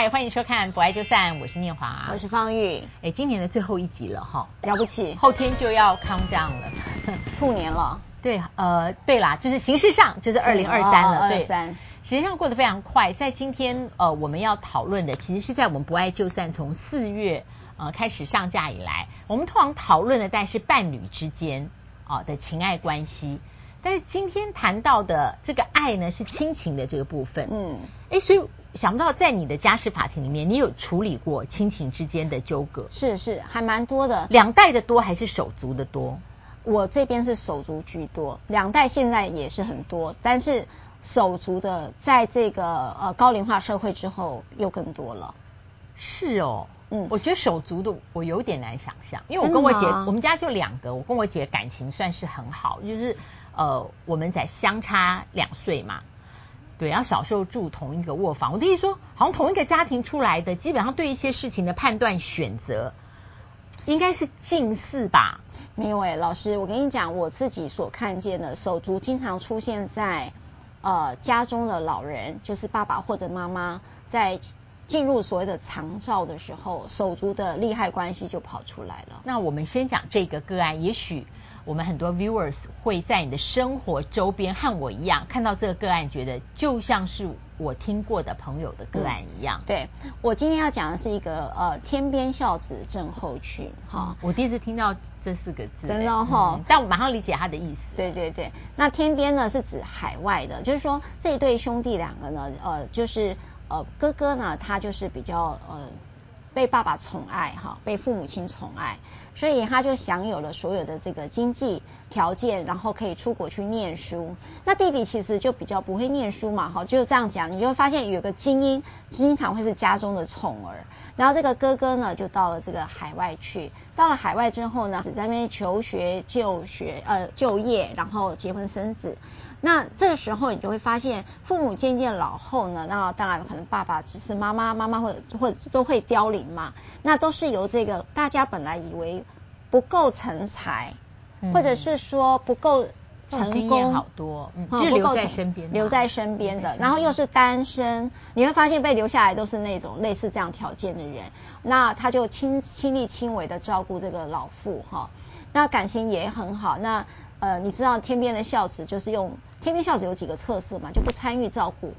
嗨，欢迎收看《不爱就散》，我是念华，我是方玉。哎，今年的最后一集了哈，了不起，后天就要 count down 了，兔年了。对，呃，对啦，就是形式上就是二零二三了，对。实际上过得非常快。在今天，呃，我们要讨论的，其实是在我们《不爱就散》从四月呃开始上架以来，我们通常讨论的，但是伴侣之间啊、呃、的情爱关系。但是今天谈到的这个爱呢，是亲情的这个部分。嗯，哎，所以想不到在你的家事法庭里面，你有处理过亲情之间的纠葛？是是，还蛮多的。两代的多还是手足的多？我这边是手足居多，两代现在也是很多，但是手足的在这个呃高龄化社会之后又更多了。是哦，嗯，我觉得手足的我有点难想象，因为我跟我姐，我们家就两个，我跟我姐感情算是很好，就是。呃，我们在相差两岁嘛，对，然后小时候住同一个卧房。我弟弟说，好像同一个家庭出来的，基本上对一些事情的判断选择，应该是近似吧？没有哎，老师，我跟你讲，我自己所看见的手足经常出现在呃家中的老人，就是爸爸或者妈妈在进入所谓的长照的时候，手足的利害关系就跑出来了。那我们先讲这个个案，也许。我们很多 viewers 会在你的生活周边和我一样看到这个个案，觉得就像是我听过的朋友的个案一样。嗯、对，我今天要讲的是一个呃天边孝子症候群哈、嗯，我第一次听到这四个字，真的哈、嗯，但我马上理解他的意思。对对对，那天边呢是指海外的，就是说这一对兄弟两个呢，呃，就是呃哥哥呢他就是比较呃被爸爸宠爱哈，被父母亲宠爱。所以他就享有了所有的这个经济条件，然后可以出国去念书。那弟弟其实就比较不会念书嘛，哈，就这样讲，你就会发现有个精英经常会是家中的宠儿。然后这个哥哥呢，就到了这个海外去。到了海外之后呢，只在那边求学、就学、呃就业，然后结婚生子。那这个时候你就会发现，父母渐渐老后呢，那当然可能爸爸只是妈妈，妈妈或者或者都会凋零嘛。那都是由这个大家本来以为不够成才，嗯、或者是说不够成功，好多，嗯，就留在身边，留在身边的，然后又是单身，你会发现被留下来都是那种类似这样条件的人。那他就亲亲力亲为的照顾这个老父哈，那感情也很好。那呃，你知道天边的孝子就是用天边孝子有几个特色嘛？就不参与照顾，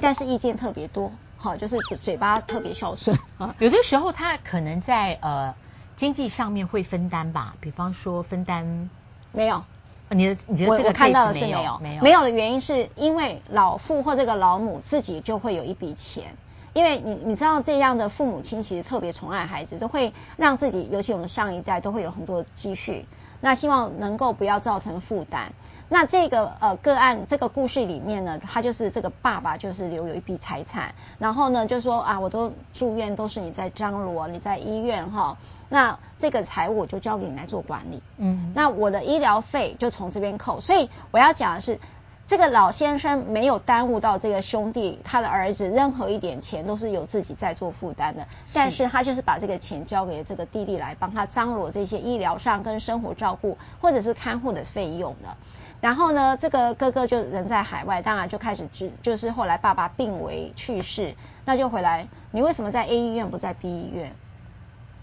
但是意见特别多，好，就是嘴嘴巴特别孝顺啊。有的时候他可能在呃经济上面会分担吧，比方说分担没有，你的你觉得这个我看到的是没有没有，没有的原因是因为老父或这个老母自己就会有一笔钱，因为你你知道这样的父母亲其实特别宠爱孩子，都会让自己，尤其我们上一代都会有很多积蓄。那希望能够不要造成负担。那这个呃个案这个故事里面呢，他就是这个爸爸就是留有一笔财产，然后呢就说啊，我都住院都是你在张罗，你在医院哈，那这个财务就交给你来做管理。嗯，那我的医疗费就从这边扣。所以我要讲的是。这个老先生没有耽误到这个兄弟，他的儿子任何一点钱都是由自己在做负担的，但是他就是把这个钱交给这个弟弟来帮他张罗这些医疗上跟生活照顾或者是看护的费用的。然后呢，这个哥哥就人在海外，当然就开始就就是后来爸爸病危去世，那就回来。你为什么在 A 医院不在 B 医院？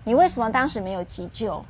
你为什么当时没有急救？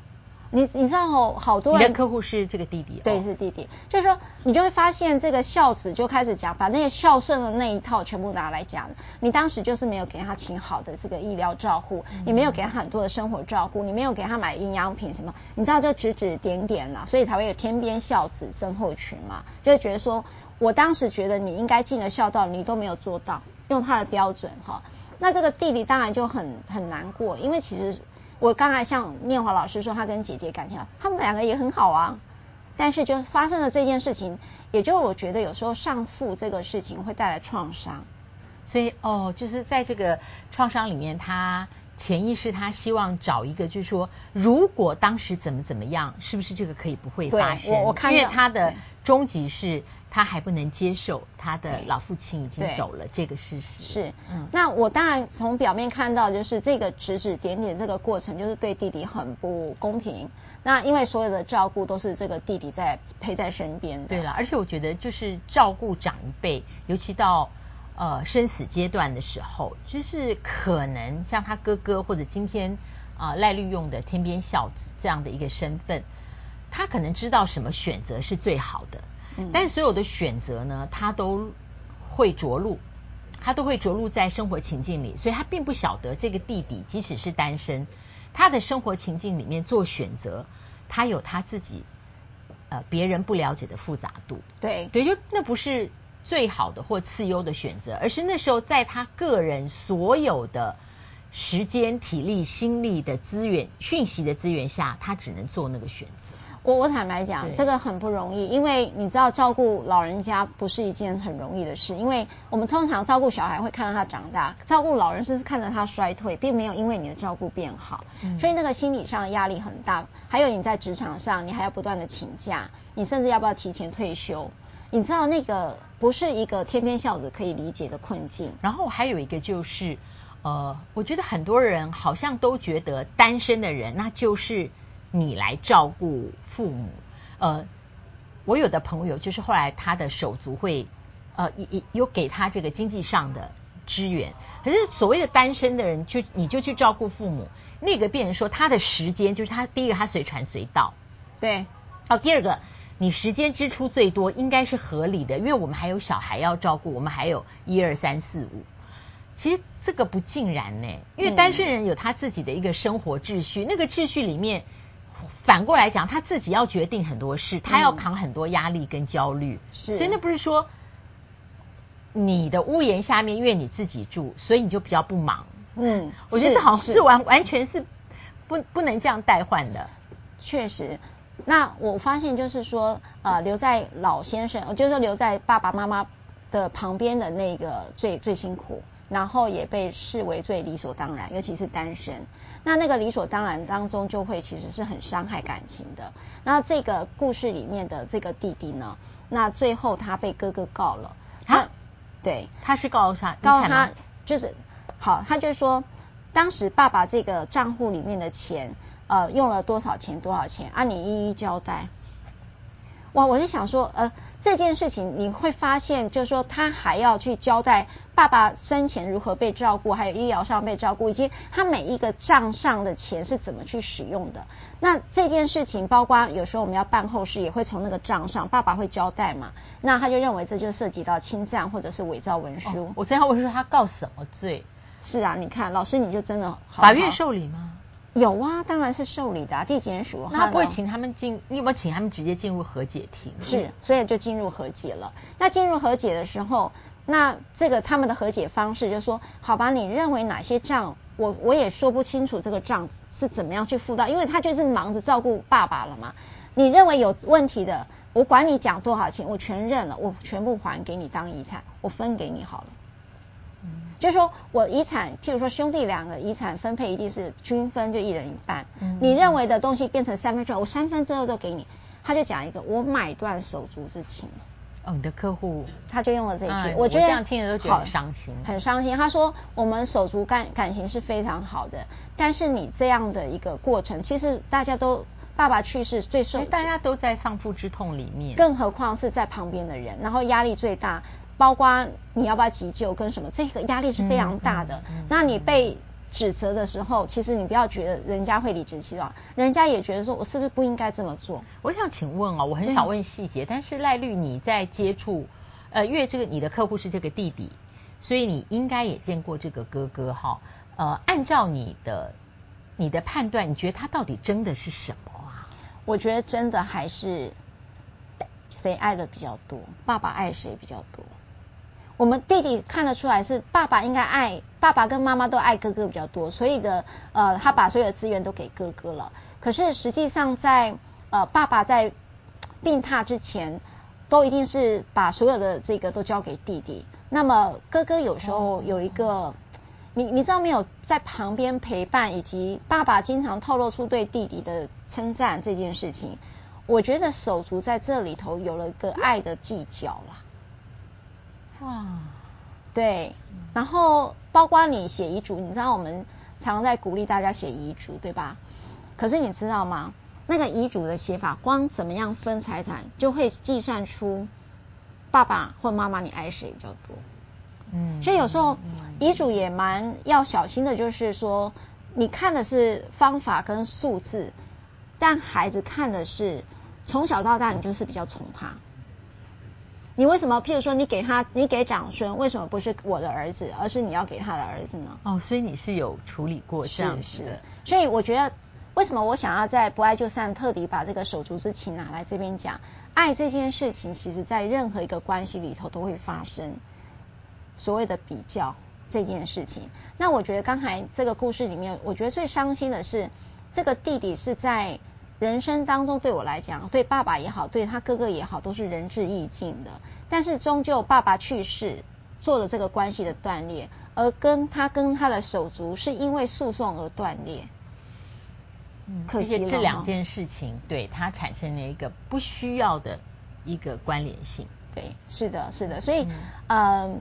你你知道好好多人，客户是这个弟弟，对，是弟弟。就是说，你就会发现这个孝子就开始讲，把那些孝顺的那一套全部拿来讲。你当时就是没有给他请好的这个医疗照护，你没有给他很多的生活照顾，你没有给他买营养品什么，你知道就指指点点啦，所以才会有天边孝子症候群嘛。就会觉得说，我当时觉得你应该尽了孝道，你都没有做到，用他的标准哈。那这个弟弟当然就很很难过，因为其实。我刚才像念华老师说，他跟姐姐感情好，他们两个也很好啊。但是就发生了这件事情，也就我觉得有时候上父这个事情会带来创伤。所以哦，就是在这个创伤里面，他潜意识他希望找一个，就是说，如果当时怎么怎么样，是不是这个可以不会发生？我我看因为他的终极是。他还不能接受他的老父亲已经走了这个事实。是，嗯，那我当然从表面看到，就是这个指指点点这个过程，就是对弟弟很不公平。那因为所有的照顾都是这个弟弟在陪在身边的。对了，而且我觉得就是照顾长一辈，尤其到呃生死阶段的时候，就是可能像他哥哥或者今天啊、呃、赖律用的天边孝子这样的一个身份，他可能知道什么选择是最好的，嗯、但是所有的选择呢，他都会着陆，他都会着陆在生活情境里，所以他并不晓得这个弟弟即使是单身，他的生活情境里面做选择，他有他自己。呃，别人不了解的复杂度，对对，就那不是最好的或次优的选择，而是那时候在他个人所有的时间、体力、心力的资源、讯息的资源下，他只能做那个选择。我我坦白讲，对这个很不容易，因为你知道照顾老人家不是一件很容易的事，因为我们通常照顾小孩会看到他长大，照顾老人是看着他衰退，并没有因为你的照顾变好，嗯、所以那个心理上的压力很大。还有你在职场上，你还要不断的请假，你甚至要不要提前退休？你知道那个不是一个天边孝子可以理解的困境。然后还有一个就是，呃，我觉得很多人好像都觉得单身的人那就是。你来照顾父母，呃，我有的朋友就是后来他的手足会，呃，有有给他这个经济上的支援。可是所谓的单身的人，就你就去照顾父母，那个变成说他的时间就是他第一个他随传随到，对，哦，第二个你时间支出最多应该是合理的，因为我们还有小孩要照顾，我们还有一二三四五，其实这个不尽然呢，因为单身人有他自己的一个生活秩序，嗯、那个秩序里面。反过来讲，他自己要决定很多事，他要扛很多压力跟焦虑，是，所以那不是说你的屋檐下面，因为你自己住，所以你就比较不忙。嗯，我觉得这好像是完是完全是不不能这样代换的。确实，那我发现就是说，呃，留在老先生，就是说留在爸爸妈妈的旁边的那个最最辛苦。然后也被视为最理所当然，尤其是单身。那那个理所当然当中，就会其实是很伤害感情的。那这个故事里面的这个弟弟呢，那最后他被哥哥告了。他？对，他是告他，告他就是好，他就说，当时爸爸这个账户里面的钱，呃，用了多少钱？多少钱？啊，你一一交代。哇，我就想说，呃，这件事情你会发现，就是说他还要去交代爸爸生前如何被照顾，还有医疗上被照顾，以及他每一个账上的钱是怎么去使用的。那这件事情，包括有时候我们要办后事，也会从那个账上，爸爸会交代嘛？那他就认为这就涉及到侵占或者是伪造文书。哦，我真要问说他告什么罪？是啊，你看老师你就真的法院受理吗？有啊，当然是受理的啊，地检署。那他不会请他们进，你有没有请他们直接进入和解庭？是，所以就进入和解了。那进入和解的时候，那这个他们的和解方式就是说，好吧，你认为哪些账，我我也说不清楚这个账是怎么样去付到，因为他就是忙着照顾爸爸了嘛。你认为有问题的，我管你讲多少钱，我全认了，我全部还给你当遗产，我分给你好了。就是说我遗产，譬如说兄弟两个遗产分配一定是均分，就一人一半。嗯、你认为的东西变成三分之二，我三分之二都给你。他就讲一个，我买断手足之情。哦，你的客户他就用了这一句，哎、我觉得我这样听着都觉得很伤心，很伤心。他说我们手足感感情是非常好的，但是你这样的一个过程，其实大家都爸爸去世最受，大家都在丧父之痛里面，更何况是在旁边的人，然后压力最大。包括你要不要急救跟什么，这个压力是非常大的。嗯嗯嗯、那你被指责的时候，其实你不要觉得人家会理直气壮，人家也觉得说我是不是不应该这么做？我想请问哦，我很想问细节，嗯、但是赖律你在接触，呃，因为这个你的客户是这个弟弟，所以你应该也见过这个哥哥哈。呃，按照你的你的判断，你觉得他到底争的是什么啊？我觉得争的还是谁爱的比较多，爸爸爱谁比较多。我们弟弟看得出来是爸爸应该爱爸爸跟妈妈都爱哥哥比较多，所以的呃他把所有的资源都给哥哥了。可是实际上在呃爸爸在病榻之前，都一定是把所有的这个都交给弟弟。那么哥哥有时候有一个，你你知道没有，在旁边陪伴，以及爸爸经常透露出对弟弟的称赞这件事情，我觉得手足在这里头有了一个爱的计较了。哇，对，然后包括你写遗嘱，你知道我们常常在鼓励大家写遗嘱，对吧？可是你知道吗？那个遗嘱的写法，光怎么样分财产，就会计算出爸爸或妈妈你爱谁比较多。嗯，所以有时候遗嘱也蛮要小心的，就是说你看的是方法跟数字，但孩子看的是从小到大你就是比较宠他。你为什么？譬如说，你给他，你给长孙，为什么不是我的儿子，而是你要给他的儿子呢？哦，所以你是有处理过这样子的。所以我觉得，为什么我想要在不爱就散特地把这个手足之情拿来这边讲？爱这件事情，其实在任何一个关系里头都会发生所谓的比较这件事情。那我觉得刚才这个故事里面，我觉得最伤心的是这个弟弟是在。人生当中，对我来讲，对爸爸也好，对他哥哥也好，都是仁至义尽的。但是终究爸爸去世，做了这个关系的断裂，而跟他跟他的手足是因为诉讼而断裂。嗯，可惜这两件事情对他产生了一个不需要的一个关联性。对，是的，是的。所以，嗯、呃，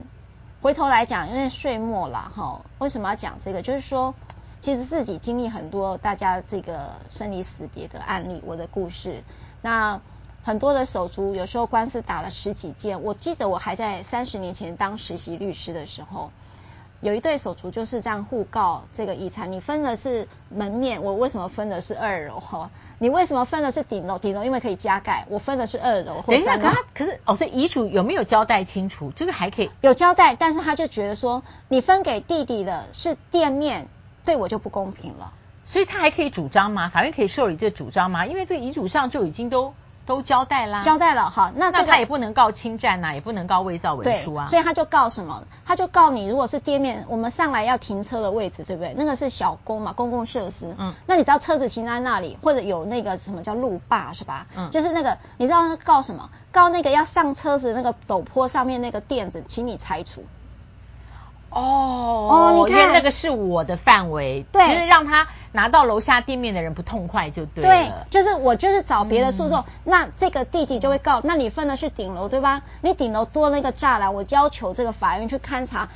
回头来讲，因为岁末了哈，为什么要讲这个？就是说。其实自己经历很多大家这个生离死别的案例，我的故事。那很多的手足有时候官司打了十几件。我记得我还在三十年前当实习律师的时候，有一对手足就是这样互告这个遗产。你分的是门面，我为什么分的是二楼？哈，你为什么分的是顶楼？顶楼因为可以加盖，我分的是二楼或三楼。可是，可是哦，所以遗嘱有没有交代清楚？这个还可以有交代，但是他就觉得说，你分给弟弟的是店面。对我就不公平了，所以他还可以主张吗？法院可以受理这主张吗？因为这个遗嘱上就已经都都交代啦，交代了哈。那、这个、那他也不能告侵占呐、啊，也不能告伪造文书啊。所以他就告什么？他就告你，如果是店面，我们上来要停车的位置，对不对？那个是小公嘛，公共设施。嗯。那你知道车子停在那里，或者有那个什么叫路霸是吧？嗯。就是那个，你知道告什么？告那个要上车子那个陡坡上面那个垫子，请你拆除。哦哦，你看那个是我的范围，对，就是让他拿到楼下店面的人不痛快就对了。对，就是我就是找别的诉讼，嗯、那这个弟弟就会告，那你分的是顶楼对吧？你顶楼多了一个栅栏，我要求这个法院去勘察，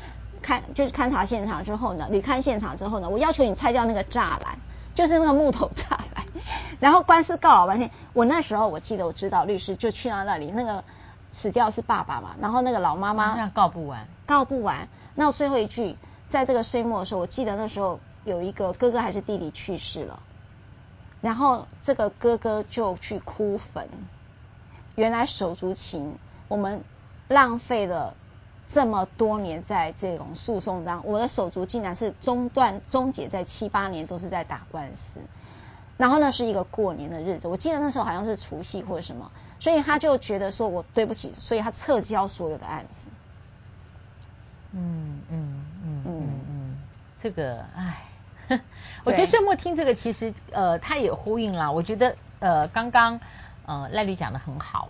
勘就是勘察现场之后呢，履勘现场之后呢，我要求你拆掉那个栅栏，就是那个木头栅栏，然后官司告老半天。我那时候我记得我知道律师就去到那里，那个死掉是爸爸嘛，然后那个老妈妈那告不完，告不完。那最后一句，在这个岁末的时候，我记得那时候有一个哥哥还是弟弟去世了，然后这个哥哥就去哭坟。原来手足情，我们浪费了这么多年在这种诉讼上，我的手足竟然是中断终结在七八年都是在打官司。然后那是一个过年的日子，我记得那时候好像是除夕或者什么，所以他就觉得说我对不起，所以他撤销所有的案子。嗯嗯嗯嗯嗯，这个唉，我觉得岁末听这个其实呃，他也呼应了。我觉得呃，刚刚呃赖律讲的很好，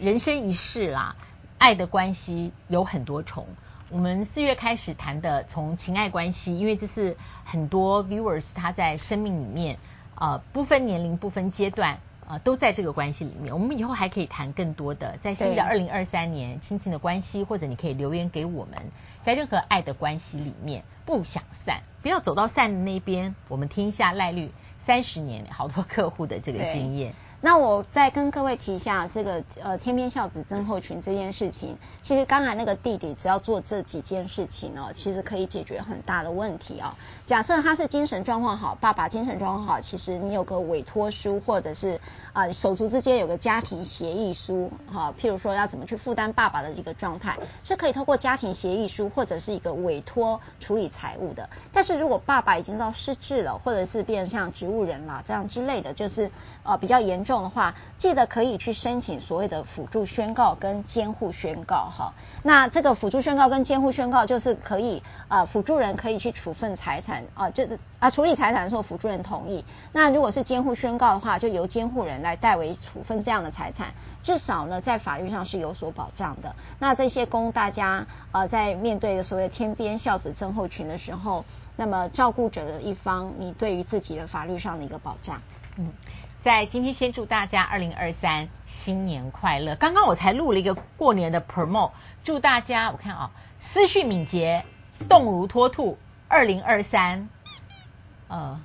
人生一世啦，爱的关系有很多重。我们四月开始谈的从情爱关系，因为这是很多 viewers 他在生命里面呃不分年龄、不分阶段呃都在这个关系里面。我们以后还可以谈更多的，在新的二零二三年亲情的关系，或者你可以留言给我们。在任何爱的关系里面，不想散，不要走到散的那边。我们听一下赖律三十年好多客户的这个经验。那我再跟各位提一下这个呃天边孝子症候群这件事情，其实刚才那个弟弟只要做这几件事情呢，其实可以解决很大的问题啊。假设他是精神状况好，爸爸精神状况好，其实你有个委托书，或者是啊、手足之间有个家庭协议书，哈、啊，譬如说要怎么去负担爸爸的一个状态，是可以透过家庭协议书或者是一个委托处理财务的。但是如果爸爸已经到失智了，或者是变成像植物人了这样之类的，就是呃比较严重。这种的话，记得可以去申请所谓的辅助宣告跟监护宣告哈。那这个辅助宣告跟监护宣告就是可以啊，辅助人可以去处分财产啊，就是啊处理财产的时候辅助人同意。那如果是监护宣告的话，就由监护人来代为处分这样的财产，至少呢在法律上是有所保障的。那这些供大家呃在面对的所谓天边孝子症候群的时候，那么照顾者的一方，你对于自己的法律上的一个保障，嗯。在今天先祝大家二零二三新年快乐！刚刚我才录了一个过年的 promo，祝大家我看啊，思绪敏捷，动如脱兔，二零二三，呃，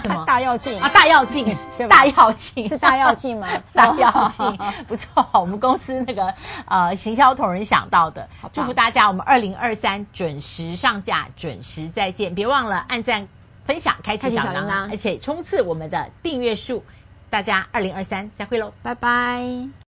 什么？大跃进啊，大跃进，对吧？大跃进是大跃进吗？大跃进，不错，我们公司那个呃行销同仁想到的，祝福大家，我们二零二三准时上架，准时再见，别忘了按赞、分享、开启小铃铛，而且冲刺我们的订阅数，大家二零二三再会喽，拜拜。